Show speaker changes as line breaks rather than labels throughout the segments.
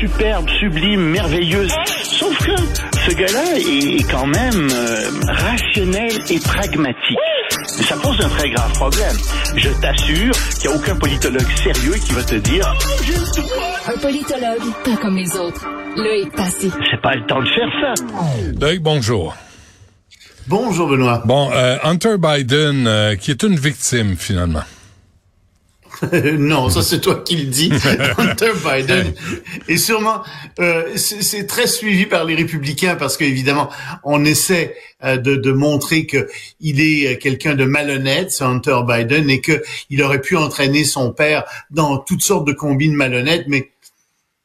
superbe, sublime, merveilleuse. Sauf que ce gars-là est quand même euh, rationnel et pragmatique. Mais ça pose un très grave problème. Je t'assure qu'il n'y a aucun politologue sérieux qui va te dire
Un politologue, pas comme les autres. Loïc Passy.
c'est pas le temps de faire ça.
Loïc, bonjour.
Bonjour Benoît.
Bon, euh, Hunter Biden, euh, qui est une victime finalement.
non, ça c'est toi qui le dis. Hunter Biden et sûrement euh, c'est très suivi par les républicains parce qu'évidemment on essaie euh, de, de, montrer que il est quelqu'un de malhonnête, c'est Hunter Biden, et que il aurait pu entraîner son père dans toutes sortes de combines malhonnêtes, mais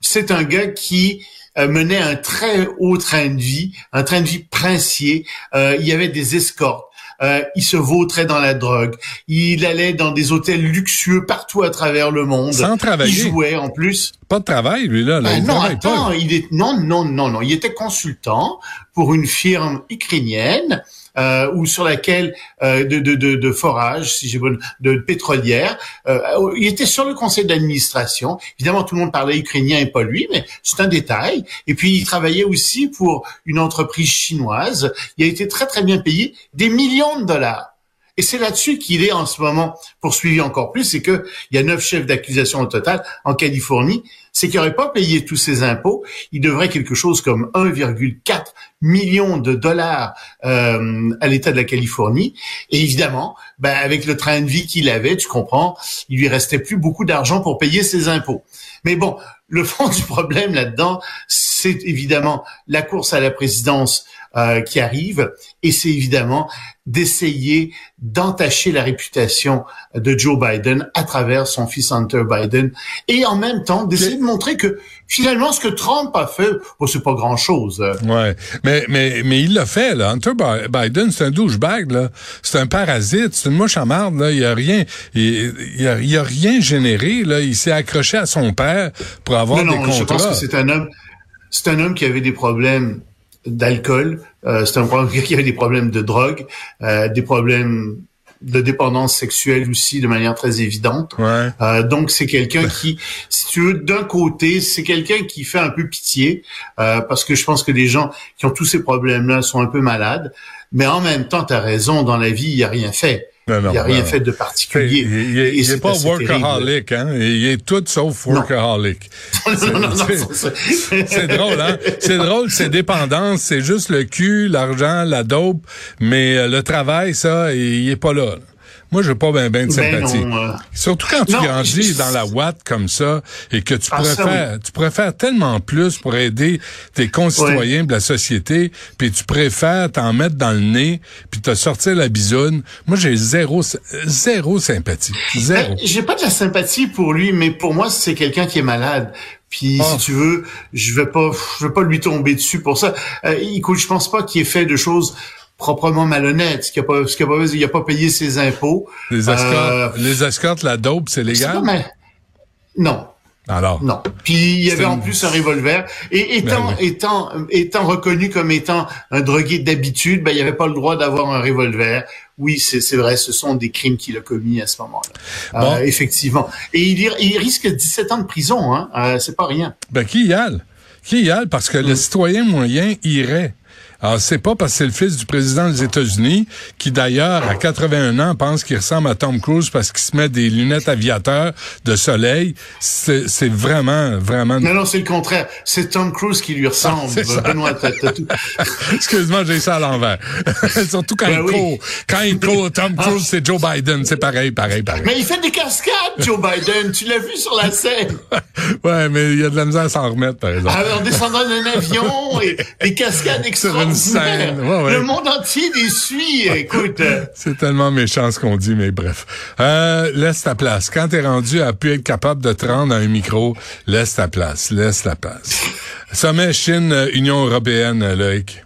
c'est un gars qui euh, menait un très haut train de vie, un train de vie princier. Euh, il y avait des escortes. Euh, il se vautrait dans la drogue. Il allait dans des hôtels luxueux partout à travers le monde.
Sans travailler.
Il jouait en plus.
Pas de travail, lui, là.
Ben non, attends, il est, non, non, non, non. Il était consultant pour une firme ukrainienne euh, ou sur laquelle euh, de, de, de, de, forage, si j'ai bonne, de pétrolière. Euh, il était sur le conseil d'administration. Évidemment, tout le monde parlait ukrainien et pas lui, mais c'est un détail. Et puis, il travaillait aussi pour une entreprise chinoise. Il a été très très bien payé, des millions de dollars. Et c'est là-dessus qu'il est en ce moment poursuivi encore plus, c'est qu'il y a neuf chefs d'accusation au total en Californie, c'est qu'il n'aurait pas payé tous ses impôts, il devrait quelque chose comme 1,4 million de dollars euh, à l'État de la Californie. Et évidemment, ben, avec le train de vie qu'il avait, tu comprends, il lui restait plus beaucoup d'argent pour payer ses impôts. Mais bon, le fond du problème là-dedans, c'est évidemment la course à la présidence euh, qui arrive, et c'est évidemment d'essayer d'entacher la réputation de Joe Biden à travers son fils Hunter Biden, et en même temps d'essayer de montrer que finalement ce que Trump a fait, oh, c'est pas grand-chose.
Ouais, mais mais mais il l'a fait là. Hunter Biden, c'est un douchebag là, c'est un parasite, c'est une mouche à marde là. Il a rien, il, il, a, il a rien généré là. Il s'est accroché à son père pour avoir
non,
des
non,
contrats.
Je pense que c'est un homme, c'est un homme qui avait des problèmes d'alcool. Euh, c'est un problème qui avait des problèmes de drogue, euh, des problèmes de dépendance sexuelle aussi de manière très évidente.
Ouais.
Euh, donc c'est quelqu'un qui, si tu veux, d'un côté, c'est quelqu'un qui fait un peu pitié euh, parce que je pense que les gens qui ont tous ces problèmes-là sont un peu malades. Mais en même temps, tu as raison, dans la vie, il n'y a rien fait.
Non, non,
il n'y a rien
non.
fait de particulier.
Il, il,
Et
il
c'est
est pas workaholic, hein? Il est tout sauf workaholic. C'est- drôle, hein? C'est drôle, c'est dépendance, c'est juste le cul, l'argent, la dope, mais euh, le travail, ça, il, il est pas là. Moi, j'ai pas bien ben de
Ben
sympathie.
non, euh,
Surtout quand tu
non,
grandis
je-
dans la Watt comme ça et que tu
Ah,
préfères, tu préfères tellement plus pour aider tes concitoyens de la société, puis tu préfères t'en mettre dans le nez, puis te sortir la bisoune. Moi, j'ai zéro, zéro sympathie. Zéro.
Ben, J'ai pas de la sympathie pour lui, mais pour moi, c'est quelqu'un qui est malade. Puis,
Ah.
si tu veux, je vais pas, je vais pas lui tomber dessus pour ça. Euh, écoute, je pense pas qu'il ait fait de choses proprement malhonnêtes. Ce qu'il a pas, ce qu'il a pas, il a pas payé ses impôts.
Les
Euh,
escortes, les escortes, la dope, c'est légal?
Non,
Alors?
non. Puis il y avait en plus un revolver. Et étant,
Ben oui.
étant, étant reconnu comme étant un drogué d'habitude, ben il avait pas le droit d'avoir un revolver. Oui, c'est vrai, ce sont des crimes qu'il a commis à ce moment-là.
Bon.
Euh, effectivement. Et il, il risque 17 ans de prison, hein. Euh, c'est pas rien.
Ben, qui y aille? Qui y aille? Parce que le citoyen moyen irait. Alors, c'est pas parce que c'est le fils du président des États-Unis, qui d'ailleurs, à 81 ans, pense qu'il ressemble à Tom Cruise parce qu'il se met des lunettes aviateurs de soleil. C'est vraiment, vraiment...
Non, non, c'est le contraire. C'est Tom Cruise qui lui ressemble.
Ah, ça.
Benoît.
Excuse-moi, j'ai ça à l'envers. Surtout quand
Ben
il
oui.
court. Quand il court, Tom Cruise, c'est Joe Biden. C'est pareil, pareil, pareil.
Mais il fait des cascades, Joe Biden. Tu l'as vu sur la scène.
Ouais, mais il y a de la misère à s'en remettre, par exemple.
En descendant d'un avion et des cascades
une scène.
extraordinaires.
Ouais, ouais.
Le monde entier les suit. Écoute. euh,
C'est tellement méchant ce qu'on dit, mais bref. Euh, laisse ta place. Quand t'es rendu à plus être capable de te rendre à un micro, laisse ta place, laisse la place. Sommet Chine-Union européenne, euh, Loïc.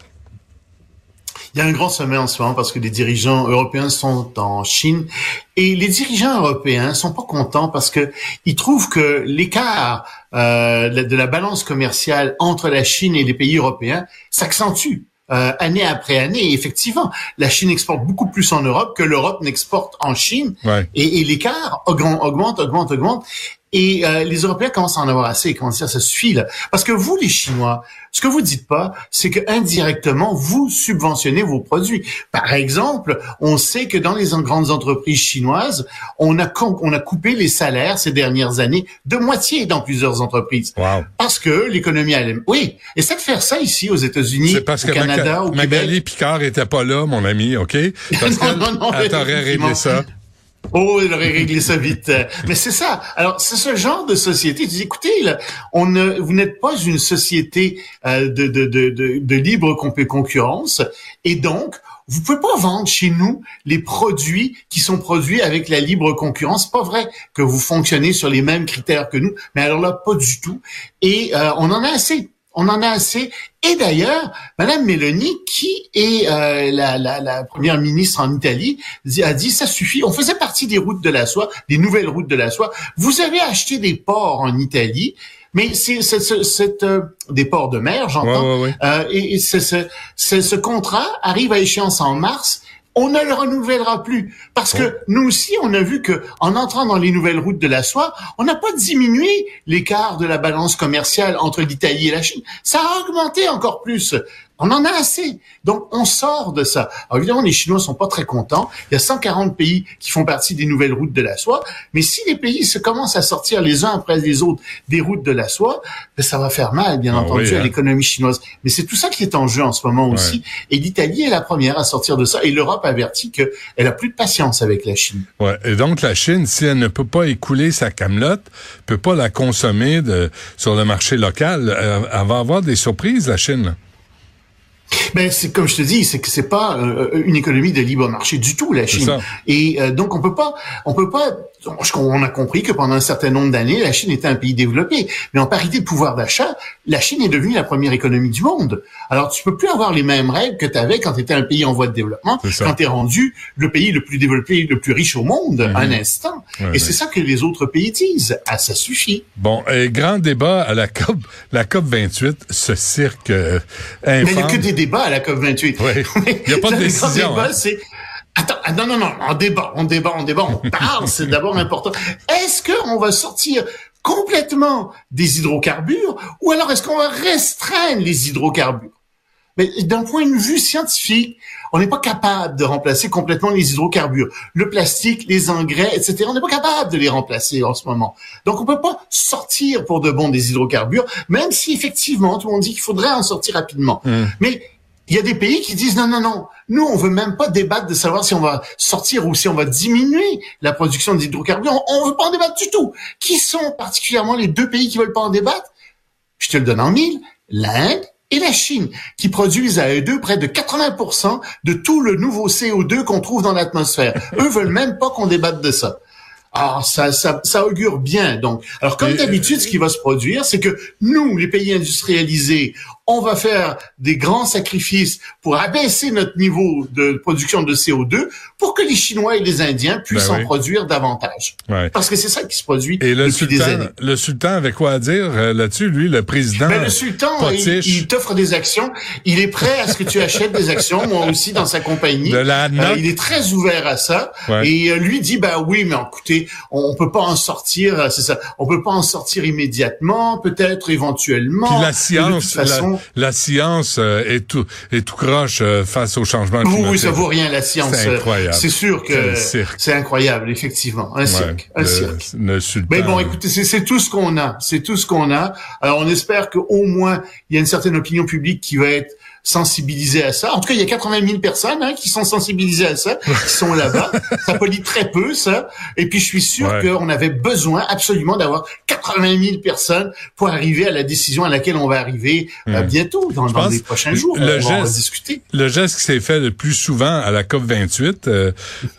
Il y a un grand sommet en ce moment parce que les dirigeants européens sont en Chine et les dirigeants européens sont pas contents parce que ils trouvent que l'écart euh, de la balance commerciale entre la Chine et les pays européens s'accentue. Euh, année après année. Et effectivement, la Chine exporte beaucoup plus en Europe que l'Europe n'exporte en Chine.
Ouais.
Et, et l'écart augmente, augmente, augmente, augmente. Et euh, les Européens commencent à en avoir assez, ils commencent à dire ça suffit là. Parce que vous, les Chinois, ce que vous dites pas, c'est que indirectement vous subventionnez vos produits. Par exemple, on sait que dans les grandes entreprises chinoises, on a on a coupé les salaires ces dernières années de moitié dans plusieurs entreprises.
Wow.
Parce que l'économie allait. Oui, et ça de faire ça ici aux États-Unis, au Canada, au
Magali
Québec.
Picard était pas là, mon ami, ok? Parce
Non, non, non,
qu'elle t'aurait réglé ça.
Oh, il aurait réglé ça vite. Mais c'est ça. Alors, c'est ce genre de société. Tu dis, écoutez, là, on ne, vous n'êtes pas une société euh, de, de, de, de, libre concurrence, et donc vous pouvez pas vendre chez nous les produits qui sont produits avec la libre concurrence. Pas vrai que vous fonctionnez sur les mêmes critères que nous, mais alors là, pas du tout. Et euh, on en a assez. On en a assez. Et d'ailleurs, Madame Mélanie, qui est euh, la, la, la première ministre en Italie, a dit ça suffit. On faisait partie des routes de la soie, des nouvelles routes de la soie. Vous avez acheté des ports en Italie, mais c'est euh, des ports de mer, j'entends.
Ouais, ouais, ouais.
Euh, et ce contrat arrive à échéance en mars. On ne le renouvellera plus parce que nous aussi, on a vu que en entrant dans les nouvelles routes de la soie, on n'a pas diminué l'écart de la balance commerciale entre l'Italie et la Chine. Ça a augmenté encore plus. On en a assez. Donc, on sort de ça. Alors, évidemment, les Chinois sont pas très contents. Il y a 140 pays qui font partie des nouvelles routes de la soie. Mais si les pays se commencent à sortir les uns après les autres des routes de la soie, ben, ça va faire mal, bien
Ah
entendu,
oui,
à
hein.
l'économie chinoise. Mais c'est tout ça qui est en jeu en ce moment aussi. Et l'Italie est la première à sortir de ça. Et l'Europe avertit qu'elle a plus de patience avec la Chine.
Ouais. Et donc, la Chine, si elle ne peut pas écouler sa camelote, peut pas la consommer de, sur le marché local, elle, elle va avoir des surprises, la Chine.
Ben c'est comme je te dis, c'est que c'est pas euh, une économie de libre marché du tout la Chine. Et euh, donc on peut pas, on peut pas. On a compris que pendant un certain nombre d'années, la Chine était un pays développé, mais en parité de pouvoir d'achat, la Chine est devenue la première économie du monde. Alors tu peux plus avoir les mêmes règles que tu avais quand tu étais un pays en voie de développement, quand tu es rendu le pays le plus développé, le plus riche au monde, un instant.
Ouais,
et
ouais.
c'est ça que les autres pays disent. Ah, ça suffit.
Bon, et grand débat à la COP, la COP 28, ce cirque euh,
Mais il n'y a
infâme.
que des débats à la COP 28.
Oui. Il y a pas de décision,
débat,
hein.
c'est Attends, ah, non, non, non, on débat, on débat, on débat, on parle, c'est d'abord important. Est-ce qu'on va sortir complètement des hydrocarbures ou alors est-ce qu'on va restreindre les hydrocarbures? Mais d'un point de vue scientifique, on n'est pas capable de remplacer complètement les hydrocarbures. Le plastique, les engrais, etc., on n'est pas capable de les remplacer en ce moment. Donc, on peut pas sortir pour de bon des hydrocarbures, même si effectivement, tout le monde dit qu'il faudrait en sortir rapidement. Mais il y a des pays qui disent non, non, non. Nous, on veut même pas débattre de savoir si on va sortir ou si on va diminuer la production d'hydrocarbures. On, on veut pas en débattre du tout. Qui sont particulièrement les deux pays qui veulent pas en débattre? Je te le donne en mille. L'Inde et la Chine, qui produisent à eux deux près de 80% de tout le nouveau CO2 qu'on trouve dans l'atmosphère. eux veulent même pas qu'on débatte de ça. Alors, ça, ça, ça augure bien, donc. Alors, comme
Et,
d'habitude, ce qui va se produire, c'est que nous, les pays industrialisés, on va faire des grands sacrifices pour abaisser notre niveau de production de CO2 pour que les Chinois et les Indiens puissent
Ben
en
oui.
produire davantage.
Ouais.
Parce que c'est ça qui se produit
Et le
depuis des
sultan,
années.
le sultan avait quoi à dire euh, là-dessus, lui, le président?
Ben, le sultan, il,
Potiche?
il t'offre des actions. Il est prêt à ce que tu achètes des actions, moi aussi, dans sa compagnie.
De la
Euh, il est très ouvert à ça.
Ouais.
Et euh, lui dit, bah oui, mais écoutez, on, on peut pas en sortir, euh, c'est ça, on peut pas en sortir immédiatement, peut-être éventuellement.
Puis la science,
façon,
la, la science euh, est tout est tout croche euh, face au changement climatique.
oui, ça vaut rien la science.
C'est incroyable.
C'est sûr que c'est incroyable, effectivement, un
Ouais,
cirque, un
le,
cirque.
le.
Mais bon, écoutez, c'est c'est tout ce qu'on a. C'est tout ce qu'on a. Alors, on espère qu'au moins, il y a une certaine opinion publique qui va être sensibilisée à ça. En tout cas, il y a 80 000 personnes hein, qui sont sensibilisées à ça, qui sont là-bas. ça pollue très peu, ça. Et puis, je suis sûr
Ouais.
qu'on avait besoin absolument d'avoir 80 000 personnes pour arriver à la décision à laquelle on va arriver euh,
Hmm.
bientôt, dans, les prochains jours.
le
on va en
geste-
discuter.
Le geste qui s'est fait le plus souvent à la COP 28, euh,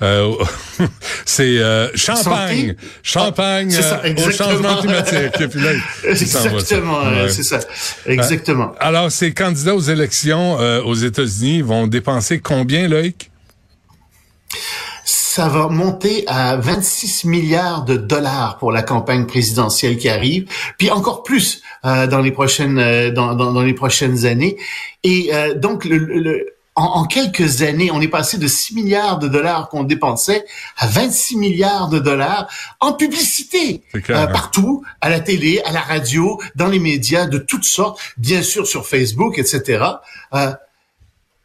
euh, c'est euh, champagne,
Santé.
champagne
ça,
euh, au changement climatique. Et puis là, va, ça.
Exactement, euh,
Ouais.
c'est ça. Exactement.
Alors, ces candidats aux élections euh, aux États-Unis vont dépenser combien, Loïc?
ça va monter à 26 milliards de dollars pour la campagne présidentielle qui arrive, puis encore plus euh, dans les prochaines euh, dans, les prochaines années. Et donc le- en, quelques années, on est passé de 6 milliards de dollars qu'on dépensait à 26 milliards de dollars en publicité euh, hein. partout, à la télé, à la radio, dans les médias de toutes sortes, bien sûr sur Facebook, etc. Euh,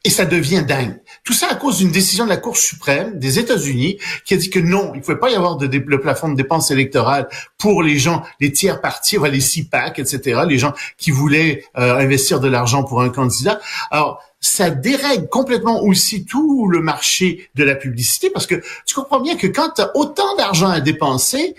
et ça devient dingue. Tout ça à cause d'une décision de la Cour suprême des États-Unis qui a dit que non, il ne pouvait pas y avoir de plafond de dépenses électorales pour les gens, les tiers partis, les CIPAC, etc., les gens qui voulaient euh, investir de l'argent pour un candidat. Alors, ça dérègle complètement aussi tout le marché de la publicité parce que tu comprends bien que quand tu as autant d'argent à dépenser,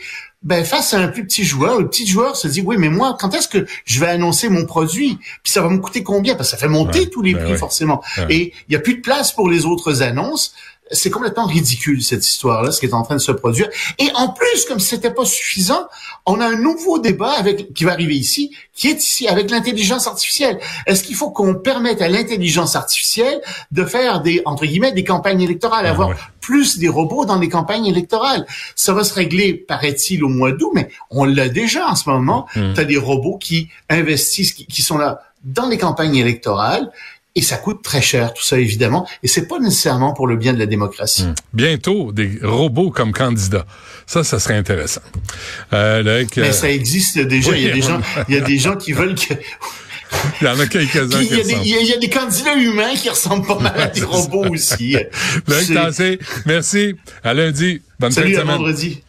ben face à un plus petit joueur, le petit joueur se dit oui mais moi quand est-ce que je vais annoncer mon produit? Puis ça va me coûter combien? Parce que ça fait monter tous les ben prix forcément. Et il y a plus de place pour les autres annonces c'est complètement ridicule cette histoire-là, ce qui est en train de se produire. Et en plus, comme c'était pas suffisant, on a un nouveau débat avec qui va arriver ici, qui est ici avec l'intelligence artificielle. Est-ce qu'il faut qu'on permette à l'intelligence artificielle de faire des entre guillemets des campagnes électorales, ah avoir plus des robots dans les campagnes électorales? Ça va se régler, paraît-il, au mois d'août, mais on l'a déjà en ce moment. Mmh. Tu as des robots qui investissent, qui sont là dans les campagnes électorales et ça coûte très cher, tout ça, évidemment. Et c'est pas nécessairement pour le bien de la démocratie. Hmm.
Bientôt, des robots comme candidats. Ça, ça serait intéressant.
Euh, Mais euh, ça existe déjà. il y a des gens, il y a des gens qui veulent que...
Il y en a quelques-uns qui
il, y a des, candidats humains qui ressemblent pas mal à des robots aussi.
Merci. À lundi. Bonne
Salut, à vendredi.